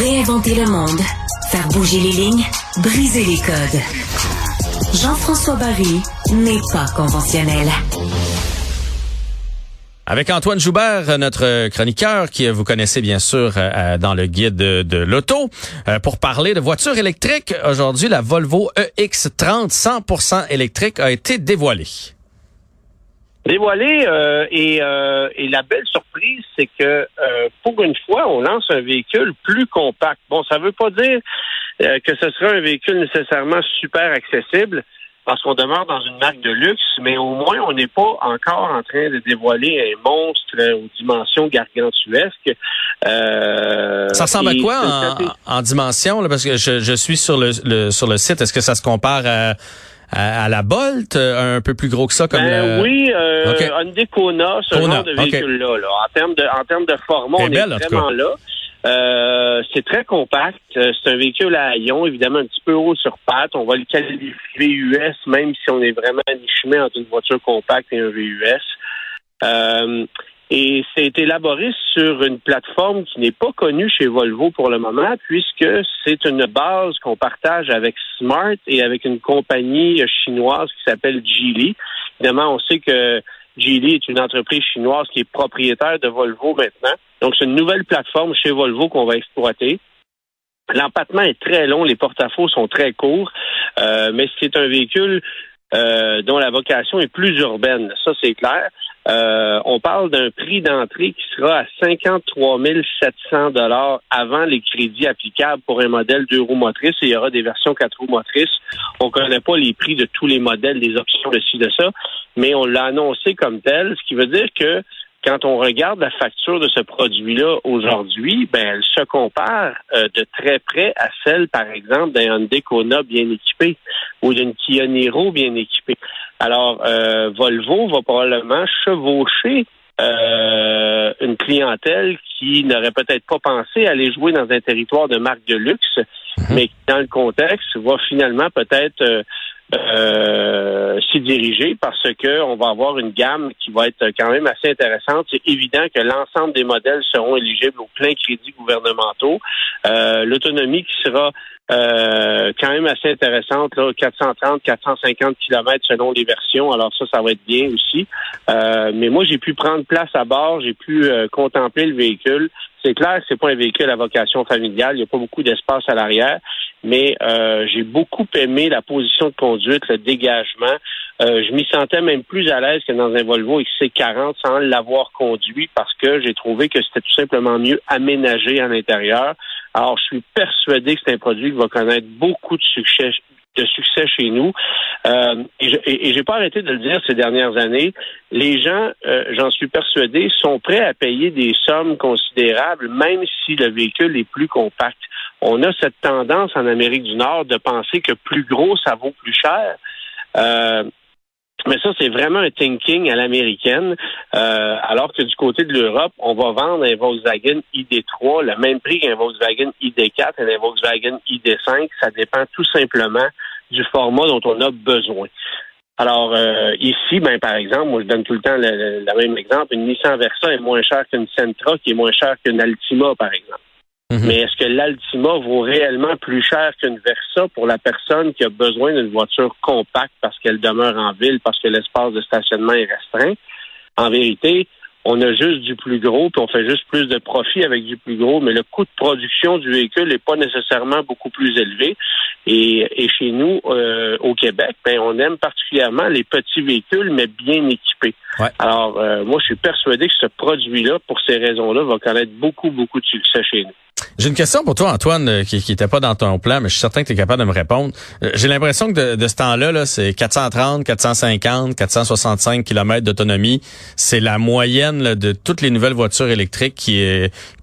Réinventer le monde, faire bouger les lignes, briser les codes. Jean-François Barry n'est pas conventionnel. Avec Antoine Joubert, notre chroniqueur, qui vous connaissez bien sûr euh, dans le guide de, l'auto, euh, pour parler de voitures électriques. Aujourd'hui, la Volvo EX30 100% électrique a été dévoilée. Dévoilée euh, et, et, la belle surprise, c'est que pour une fois, on lance un véhicule plus compact. Bon, ça veut pas dire que ce sera un véhicule nécessairement super accessible parce qu'on demeure dans une marque de luxe, mais au moins on n'est pas encore en train de dévoiler un monstre aux dimensions gargantuesques. Euh, ça ressemble à quoi en, dimension? parce que je, suis sur le, sur le site. Est-ce que ça se compare à, la Bolt, un peu plus gros que ça comme ben, Oui, euh, Hyundai Kona, ce genre de véhicule-là. En termes de en termes de format, on est vraiment là. Euh, c'est très compact. Euh, c'est un véhicule à ion, évidemment un petit peu haut sur pattes. On va le qualifier VUS, même si on est vraiment à mi-chemin entre une voiture compacte et un VUS. Euh, et c'est élaboré sur une plateforme qui n'est pas connue chez Volvo pour le moment, puisque c'est une base qu'on partage avec Smart et avec une compagnie chinoise qui s'appelle Geely. Évidemment, on sait que Geely est une entreprise chinoise qui est propriétaire de Volvo maintenant. Donc, c'est une nouvelle plateforme chez Volvo qu'on va exploiter. L'empattement est très long, les porte-à-faux sont très courts, euh, mais c'est un véhicule euh, dont la vocation est plus urbaine. Ça, c'est clair. Euh, on parle d'un prix d'entrée qui sera à 53 700 dollars avant les crédits applicables pour un modèle deux roues motrices. Et il y aura des versions quatre roues motrices. On connaît pas les prix de tous les modèles, les options de ci, de ça, mais on l'a annoncé comme tel, ce qui veut dire que quand on regarde la facture de ce produit-là aujourd'hui, ben elle se compare euh, de très près à celle, par exemple, d'un Hyundai Kona bien équipé ou d'une Kia Niro bien équipée. Alors, euh, Volvo va probablement chevaucher euh, une clientèle qui n'aurait peut-être pas pensé aller jouer dans un territoire de marque de luxe, mhm. mais qui, dans le contexte, va finalement peut-être euh, s'y diriger parce que on va avoir une gamme qui va être quand même assez intéressante. C'est évident que l'ensemble des modèles seront éligibles aux pleins crédits gouvernementaux. Euh, l'autonomie qui sera euh, quand même assez intéressante, là, 430, 450 kilomètres selon les versions. Alors ça, ça va être bien aussi. Euh, mais moi, j'ai pu prendre place à bord, j'ai pu contempler le véhicule. C'est clair que c'est pas un véhicule à vocation familiale. Il n'y a pas beaucoup d'espace à l'arrière mais euh, j'ai beaucoup aimé la position de conduite, le dégagement. Euh, je m'y sentais même plus à l'aise que dans un Volvo XC40 sans l'avoir conduit parce que j'ai trouvé que c'était tout simplement mieux aménagé à l'intérieur. Alors, je suis persuadé que c'est un produit qui va connaître beaucoup de succès de succès chez nous. Euh, et, j'ai pas arrêté de le dire ces dernières années. Les gens, euh, j'en suis persuadé, sont prêts à payer des sommes considérables, même si le véhicule est plus compact on a cette tendance en Amérique du Nord de penser que plus gros, ça vaut plus cher. Euh, mais ça, c'est vraiment un thinking à l'américaine. Euh, alors que du côté de l'Europe, on va vendre un Volkswagen ID3 le même prix qu'un Volkswagen ID4 et un Volkswagen ID5. Ça dépend tout simplement du format dont on a besoin. Alors euh, ici, ben par exemple, moi je donne tout le temps le, même exemple, une Nissan Versa est moins chère qu'une Sentra, qui est moins chère qu'une Altima, par exemple. Mhm. Mais est-ce que l'Altima vaut réellement plus cher qu'une Versa pour la personne qui a besoin d'une voiture compacte parce qu'elle demeure en ville, parce que l'espace de stationnement est restreint? En vérité, on a juste du plus gros, puis on fait juste plus de profit avec du plus gros, mais le coût de production du véhicule n'est pas nécessairement beaucoup plus élevé. Et, chez nous, euh, au Québec, ben, on aime particulièrement les petits véhicules, mais bien équipés. Alors, euh, moi, je suis persuadé que ce produit-là, pour ces raisons-là, va connaître beaucoup, beaucoup de succès chez nous. J'ai une question pour toi, Antoine, euh, qui n'était pas dans ton plan, mais je suis certain que tu es capable de me répondre. Euh, j'ai l'impression que de, ce temps-là, -là, c'est 430, 450, 465 km d'autonomie. C'est la moyenne de toutes les nouvelles voitures électriques qui,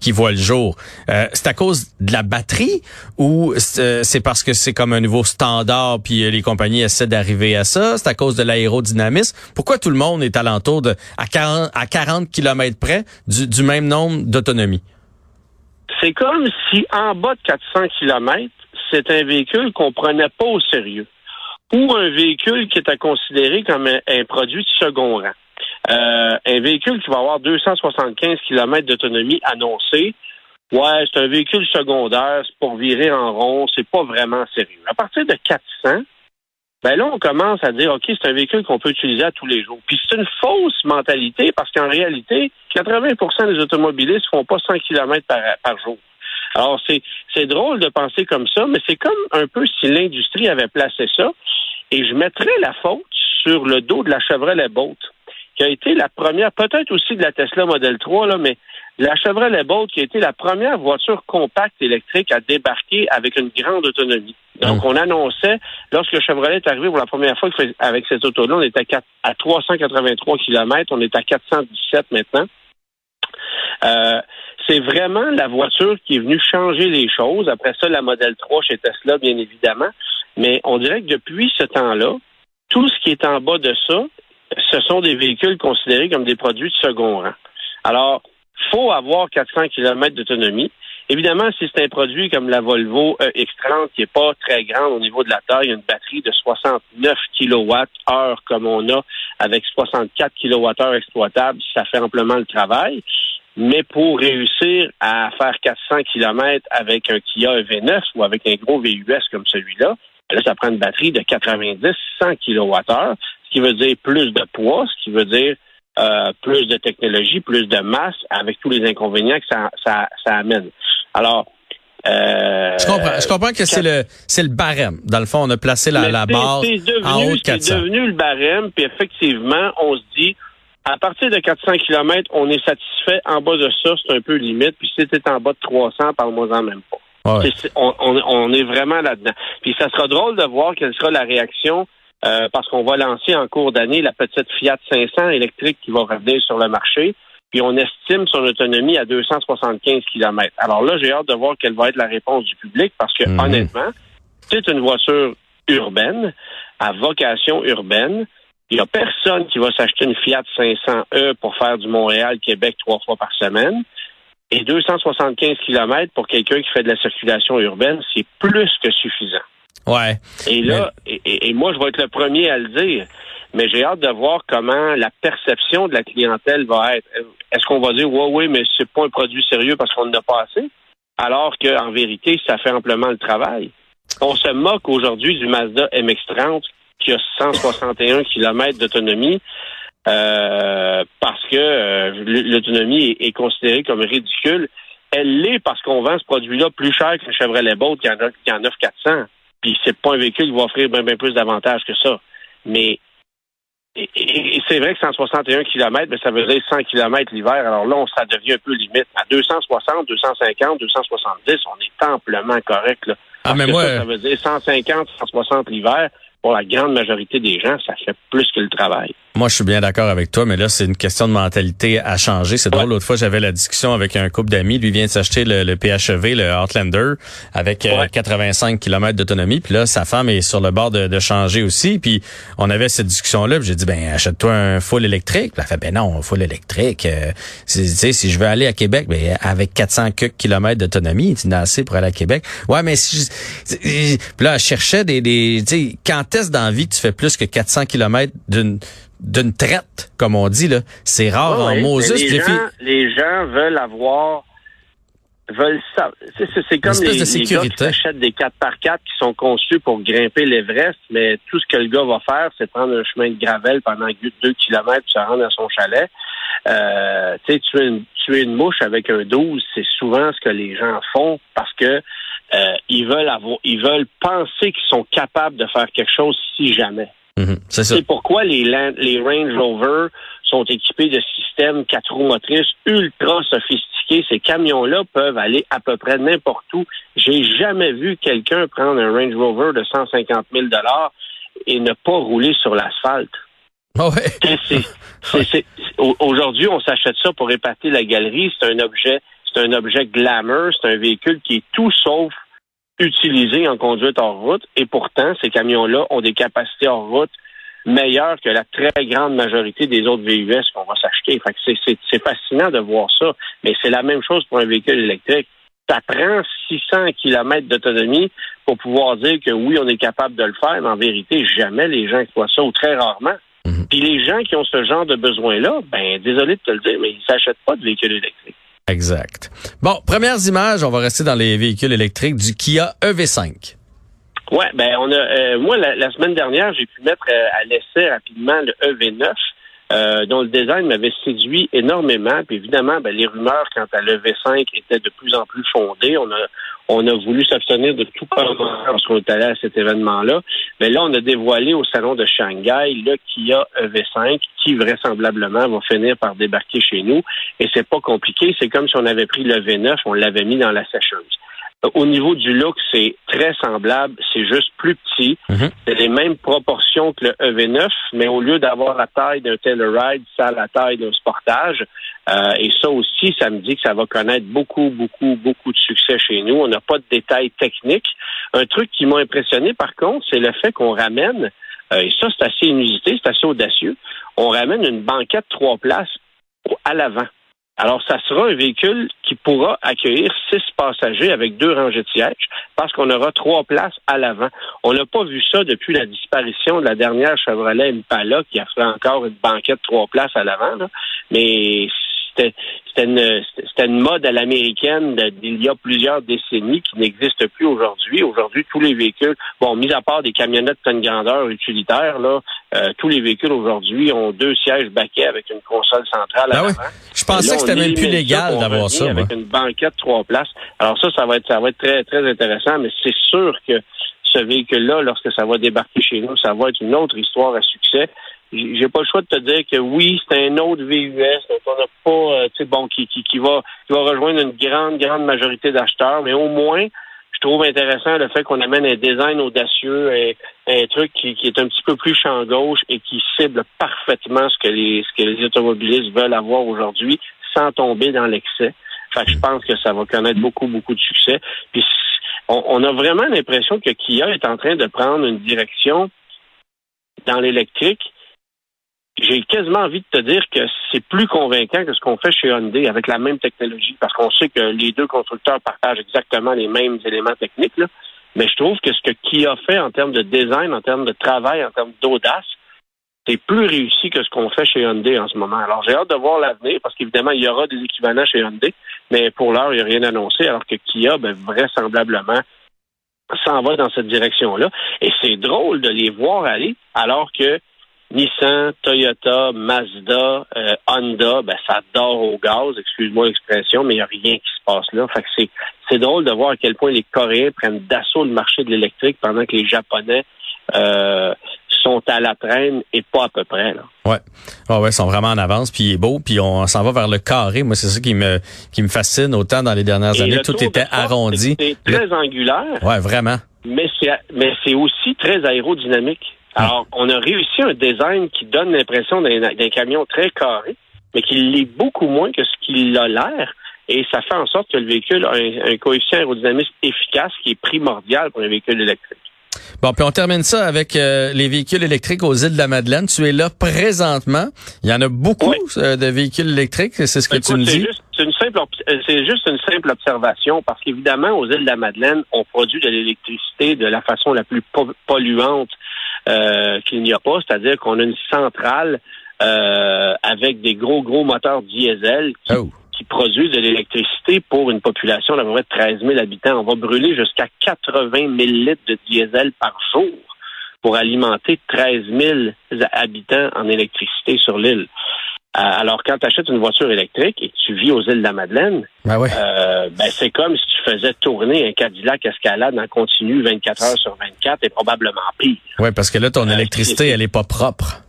qui voient le jour. Euh, c'est à cause de la batterie ou c'est parce que c'est comme un nouveau standard puis les compagnies essaient d'arriver à ça? C'est à cause de l'aérodynamisme? Pourquoi tout le monde est alentour de à 40, à 40 km près du, du même nombre d'autonomie? C'est comme si en bas de 400 km, c'est un véhicule qu'on prenait pas au sérieux ou un véhicule qui est à considérer comme un, produit de second rang. Euh, un véhicule qui va avoir 275 km d'autonomie annoncée, Ouais, c'est un véhicule secondaire, c'est pour virer en rond, c'est pas vraiment sérieux. À partir de 400, ben là, on commence à dire, OK, c'est un véhicule qu'on peut utiliser à tous les jours. Puis c'est une fausse mentalité parce qu'en réalité, 80% des automobilistes font pas 100 km par, jour. Alors, c'est, c'est drôle de penser comme ça, mais c'est comme un peu si l'industrie avait placé ça. Et je mettrais la faute sur le dos de la Chevrolet Bolt, qui a été la première, peut-être aussi de la Tesla Model 3, là, mais la Chevrolet Bolt qui a été la première voiture compacte électrique à débarquer avec une grande autonomie. Donc, on annonçait, lorsque le Chevrolet est arrivé pour la première fois avec cette auto-là, on était à, 383 km, on est à 417 maintenant. Euh, c'est vraiment la voiture qui est venue changer les choses. Après ça, la Model 3 chez Tesla, bien évidemment. Mais on dirait que depuis ce temps-là, tout ce qui est en bas de ça, ce sont des véhicules considérés comme des produits de second rang. Alors, faut avoir 400 km d'autonomie. Évidemment, si c'est un produit comme la Volvo X30 qui est pas très grande au niveau de la taille, une batterie de 69 kWh comme on a avec 64 kWh exploitables, ça fait amplement le travail. Mais pour réussir à faire 400 km avec un Kia EV9 ou avec un gros VUS comme celui-là, là, ça prend une batterie de 90-100 kWh, ce qui veut dire plus de poids, ce qui veut dire euh, plus de technologie, plus de masse, avec tous les inconvénients que ça, ça, ça amène. Alors, euh, je comprends. Je comprends que c'est le c'est le barème. Dans le fond, on a placé la, la barre en haut de 400. C'est devenu le barème, puis effectivement, on se dit, à partir de 400 km, on est satisfait. En bas de ça, c'est un peu limite. Puis si c'était en bas de 300, parle-moi-en même pas. on, on, est vraiment là-dedans. Puis ça sera drôle de voir quelle sera la réaction euh, parce qu'on va lancer en cours d'année la petite Fiat 500 électrique qui va revenir sur le marché. Puis on estime son autonomie à 275 km. Alors là, j'ai hâte de voir quelle va être la réponse du public parce que mhm. honnêtement, c'est une voiture urbaine, à vocation urbaine. Il n'y a personne qui va s'acheter une Fiat 500e pour faire du Montréal-Québec trois fois par semaine. Et 275 km pour quelqu'un qui fait de la circulation urbaine, c'est plus que suffisant. Ouais. Et là, et, moi, je vais être le premier à le dire, mais j'ai hâte de voir comment la perception de la clientèle va être. Est-ce qu'on va dire, ouais, oui, mais c'est pas un produit sérieux parce qu'on n'a pas assez? Alors qu'en vérité, ça fait amplement le travail. On se moque aujourd'hui du Mazda MX-30 qui a 161 km d'autonomie. Euh, parce que euh, l'autonomie est, considérée comme ridicule. Elle l'est parce qu'on vend ce produit-là plus cher que le Chevrolet Bolt qui en, a, qui en offre 400. Puis c'est pas un véhicule qui va offrir bien, plus d'avantages que ça. Mais c'est vrai que 161 km, mais ça veut dire 100 km l'hiver. Alors là, ça devient un peu limite. À 260, 250, 270, on est amplement correct. Là. Ah, mais moi... ça, veut dire 150, 160 l'hiver. Pour la grande majorité des gens, ça fait plus que le travail. Moi, je suis bien d'accord avec toi, mais là, c'est une question de mentalité à changer. C'est drôle. L'autre fois, j'avais la discussion avec un couple d'amis. Lui vient de s'acheter le, PHEV, le Outlander, avec 85 euh, km d'autonomie. Puis là, sa femme est sur le bord de, changer aussi. Puis on avait cette discussion-là. J'ai dit, ben achète-toi un full électrique. Puis elle fait, ben non, un full électrique. Euh, si je veux aller à Québec, ben avec 400 km d'autonomie, c'est assez pour aller à Québec. Ouais, mais si, puis là, elle cherchait des, des tu sais, quand est-ce dans la vie que tu fais plus que 400 km d'une d'une traite, comme on dit là. C'est rare en Moses. Les, gens, les gens veulent avoir veulent c'est comme les, les, gars qui achètent des 4 par 4 qui sont conçus pour grimper l'Everest, mais tout ce que le gars va faire, c'est prendre un chemin de gravel pendant 2 kilomètres puis se rendre à son chalet. Euh, tu sais, tuer une, tuer une mouche avec un 12, c'est souvent ce que les gens font parce que euh, ils veulent avoir, ils veulent penser qu'ils sont capables de faire quelque chose si jamais. Mhm, c'est pourquoi les, les Range Rover sont équipés de systèmes quatre roues motrices ultra sophistiqués. Ces camions-là peuvent aller à peu près n'importe où. J'ai jamais vu quelqu'un prendre un Range Rover de 150 000 et ne pas rouler sur l'asphalte. Oh Aujourd'hui, on s'achète ça pour épater la galerie. C'est un objet, c'est un objet glamour. C'est un véhicule qui est tout sauf utilisés en conduite hors route et pourtant, ces camions-là ont des capacités hors route meilleures que la très grande majorité des autres VUS qu'on va s'acheter. c'est fascinant de voir ça, mais c'est la même chose pour un véhicule électrique. Ça prend 600 km d'autonomie pour pouvoir dire que oui, on est capable de le faire, mais en vérité, jamais les gens font ça ou très rarement. Mhm. Puis les gens qui ont ce genre de besoin-là, ben désolé de te le dire, mais ils s'achètent pas de véhicules électriques. Exact. Bon, premières images, on va rester dans les véhicules électriques du Kia EV5. Ouais, ben on a euh, moi la, semaine dernière, j'ai pu mettre euh, à l'essai rapidement le EV9. Euh, dont le design m'avait séduit énormément. Puis évidemment, ben, les rumeurs quant à l'EV5 étaient de plus en plus fondées. On a on a voulu s'abstenir de tout commentaire lorsqu'on est allé à cet événement-là. Mais là, on a dévoilé au salon de Shanghai le Kia EV5 qui vraisemblablement va finir par débarquer chez nous. Et c'est pas compliqué. C'est comme si on avait pris le V9, on l'avait mis dans la sécheuse. Au niveau du look, c'est très semblable, c'est juste plus petit. Mhm. C'est les mêmes proportions que le EV9, mais au lieu d'avoir la taille d'un Telluride, ça a la taille d'un Sportage. Euh, et ça aussi, ça me dit que ça va connaître beaucoup, beaucoup, beaucoup de succès chez nous. On n'a pas de détails techniques. Un truc qui m'a impressionné, par contre, c'est le fait qu'on ramène, euh, et ça c'est assez inusité, c'est assez audacieux, on ramène une banquette trois places à l'avant. Alors, ça sera un véhicule qui pourra accueillir six passagers avec deux rangées de sièges parce qu'on aura trois places à l'avant. On n'a pas vu ça depuis la disparition de la dernière Chevrolet Impala qui a fait encore une banquette trois places à l'avant. Mais c'était une, une, mode à l'américaine d'il y a plusieurs décennies qui n'existe plus aujourd'hui. Aujourd'hui, tous les véhicules, bon, mis à part des camionnettes de grandeur utilitaires, là, euh, tous les véhicules aujourd'hui ont deux sièges baquets avec une console centrale à ah Je pensais que c'était même plus légal d'avoir ça. Avec une banquette trois places. Alors ça, ça va être ça va être très très intéressant, mais c'est sûr que ce véhicule-là, lorsque ça va débarquer chez nous, ça va être une autre histoire à succès j'ai pas le choix de te dire que oui, c'est un autre VUS, donc on n'a pas, euh, tu sais, bon, qui, qui, qui, va, qui va rejoindre une grande, grande majorité d'acheteurs, mais au moins, je trouve intéressant le fait qu'on amène un design audacieux, et un truc qui, qui, est un petit peu plus champ gauche et qui cible parfaitement ce que les, ce que les automobilistes veulent avoir aujourd'hui, sans tomber dans l'excès. Fait que je pense que ça va connaître beaucoup, beaucoup de succès. Puis on, on a vraiment l'impression que Kia est en train de prendre une direction dans l'électrique j'ai quasiment envie de te dire que c'est plus convaincant que ce qu'on fait chez Hyundai avec la même technologie, parce qu'on sait que les deux constructeurs partagent exactement les mêmes éléments techniques. Là. Mais je trouve que ce que Kia fait en termes de design, en termes de travail, en termes d'audace, c'est plus réussi que ce qu'on fait chez Hyundai en ce moment. Alors j'ai hâte de voir l'avenir, parce qu'évidemment, il y aura des équivalents chez Hyundai, mais pour l'heure, il n'y a rien annoncé, alors que Kia, ben, vraisemblablement, s'en va dans cette direction-là. Et c'est drôle de les voir aller, alors que Nissan, Toyota, Mazda, euh, Honda, ben, ça dort au gaz, excuse-moi l'expression, mais il n'y a rien qui se passe là. Fait que c'est, c'est drôle de voir à quel point les Coréens prennent d'assaut le marché de l'électrique pendant que les Japonais euh, sont à la traîne et pas à peu près. Là. Ouais, oh ouais, ils sont vraiment en avance, puis il est beau, puis on s'en va vers le carré. Moi, c'est ça qui me qui me fascine autant dans les dernières années. Tout était arrondi. C'est très angulaire. Ouais, vraiment. Mais c'est mais c'est aussi très aérodynamique. Alors, on a réussi un design qui donne l'impression d'un camion très carré, mais qui l'est beaucoup moins que ce qu'il a l'air. Et ça fait en sorte que le véhicule a un, coefficient aérodynamique efficace qui est primordial pour un véhicule électrique. Bon, puis on termine ça avec euh, les véhicules électriques aux îles de la Madeleine. Tu es là présentement. Il y en a beaucoup euh, de véhicules électriques, c'est ce que tu me dis. C'est une simple, euh, c'est juste une simple observation parce qu'évidemment, aux îles de la Madeleine, on produit de l'électricité de la façon la plus polluante euh, qu'il n'y a pas, c'est-à-dire qu'on a une centrale euh, avec des gros, gros moteurs diesel qui, oh. produisent de l'électricité pour une population d'à peu près 13 000 habitants. On va brûler jusqu'à 80 000 litres de diesel par jour pour alimenter 13 000 habitants en électricité sur l'île. Euh, alors, quand tu achètes une voiture électrique et que tu vis aux îles de la Madeleine, ben, euh, ben c'est comme si tu faisais tourner un Cadillac Escalade en continu 24 heures sur 24 et probablement pire. Oui, parce que là, ton euh, électricité, elle est pas propre.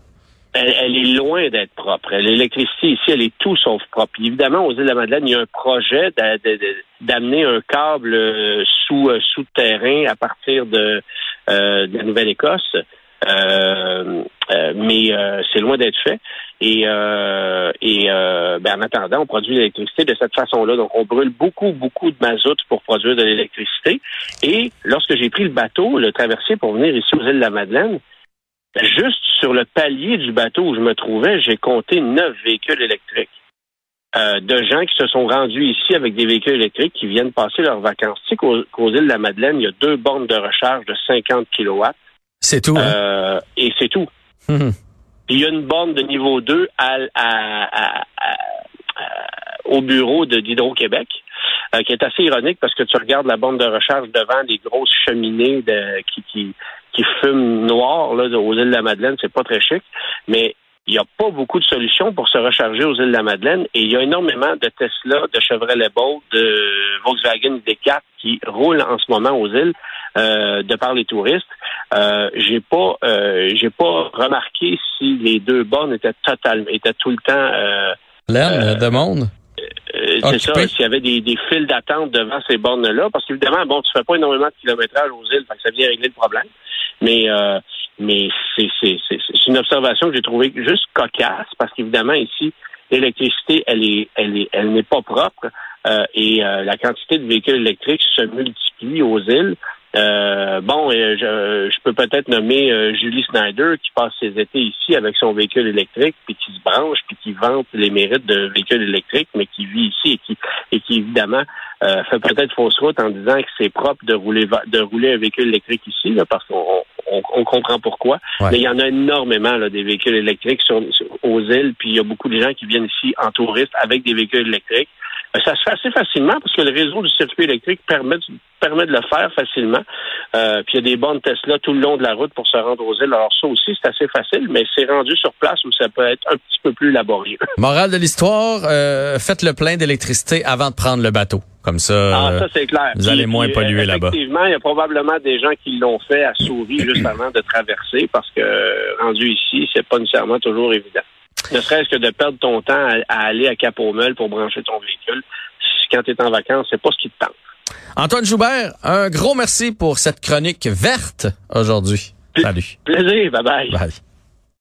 Elle, est loin d'être propre. L'électricité ici, elle est tout sauf propre. évidemment, aux îles de la Madeleine, il y a un projet d'amener un câble sous souterrain à partir de, de la Nouvelle-Écosse. Mais c'est loin d'être fait. Et, euh, et euh, ben, en attendant, on produit l'électricité de cette façon-là. Donc, on brûle beaucoup, beaucoup de mazout pour produire de l'électricité. Et lorsque j'ai pris le bateau, le traversier pour venir ici aux îles de la Madeleine, juste sur le palier du bateau où je me trouvais, j'ai compté neuf véhicules électriques. Euh, de gens qui se sont rendus ici avec des véhicules électriques qui viennent passer leurs vacances. Tu sais qu'aux, îles de la Madeleine, il y a deux bornes de recharge de 50 kilowatts. C'est tout. Hein? Euh, et c'est tout. Il y a une borne de niveau 2 à, au bureau d'Hydro-Québec. qui est assez ironique parce que tu regardes la bande de recharge devant des grosses cheminées de, qui, qui, qui fument noir là, aux îles de la Madeleine, c'est pas très chic, mais il n'y a pas beaucoup de solutions pour se recharger aux îles de la Madeleine et il y a énormément de Tesla, de Chevrolet Bolt, de Volkswagen D4 qui roulent en ce moment aux îles euh, de par les touristes. Euh, j'ai pas euh, j'ai pas remarqué si les deux bornes étaient totalement étaient tout le temps euh, L'air de monde? c'est ça, s'il y avait des, des files d'attente devant ces bornes-là, parce qu'évidemment, bon, tu fais pas énormément de kilométrage aux îles, ça vient régler le problème. Mais mais c'est une observation que j'ai trouvée juste cocasse parce qu'évidemment ici l'électricité elle est elle est elle n'est pas propre euh, et euh, la quantité de véhicules électriques se multiplie aux îles. Euh, bon, je, je, peux peut-être nommer Julie Snyder qui passe ses étés ici avec son véhicule électrique, puis qui se branche, puis qui vante les mérites de véhicules électriques, mais qui vit ici et qui, et qui évidemment fait peut-être fausse route en disant que c'est propre de rouler de rouler un véhicule électrique ici, là, parce qu'on on, comprend pourquoi. Mais il y en a énormément là, des véhicules électriques sur, aux îles, puis il y a beaucoup de gens qui viennent ici en touriste avec des véhicules électriques. Euh, ça se fait assez facilement parce que le réseau du circuit électrique permet, permet de le faire facilement. Euh, puis il y a des bonnes Tesla tout le long de la route pour se rendre aux îles. Alors ça aussi, c'est assez facile, mais c'est rendu sur place où ça peut être un petit peu plus laborieux. Morale de l'histoire, euh, faites le plein d'électricité avant de prendre le bateau. Comme ça, ah, ça c'est clair. vous allez moins polluer là-bas. Effectivement, il y a probablement des gens qui l'ont fait à souris juste avant de traverser parce que rendu ici, c'est pas nécessairement toujours évident. Ne serait-ce que de perdre ton temps à, aller à Cap-au-Mel pour brancher ton véhicule. Quand tu es en vacances, c'est pas ce qui te tente. Antoine Joubert, un gros merci pour cette chronique verte aujourd'hui. Salut. Plaisir. Bye bye. Bye.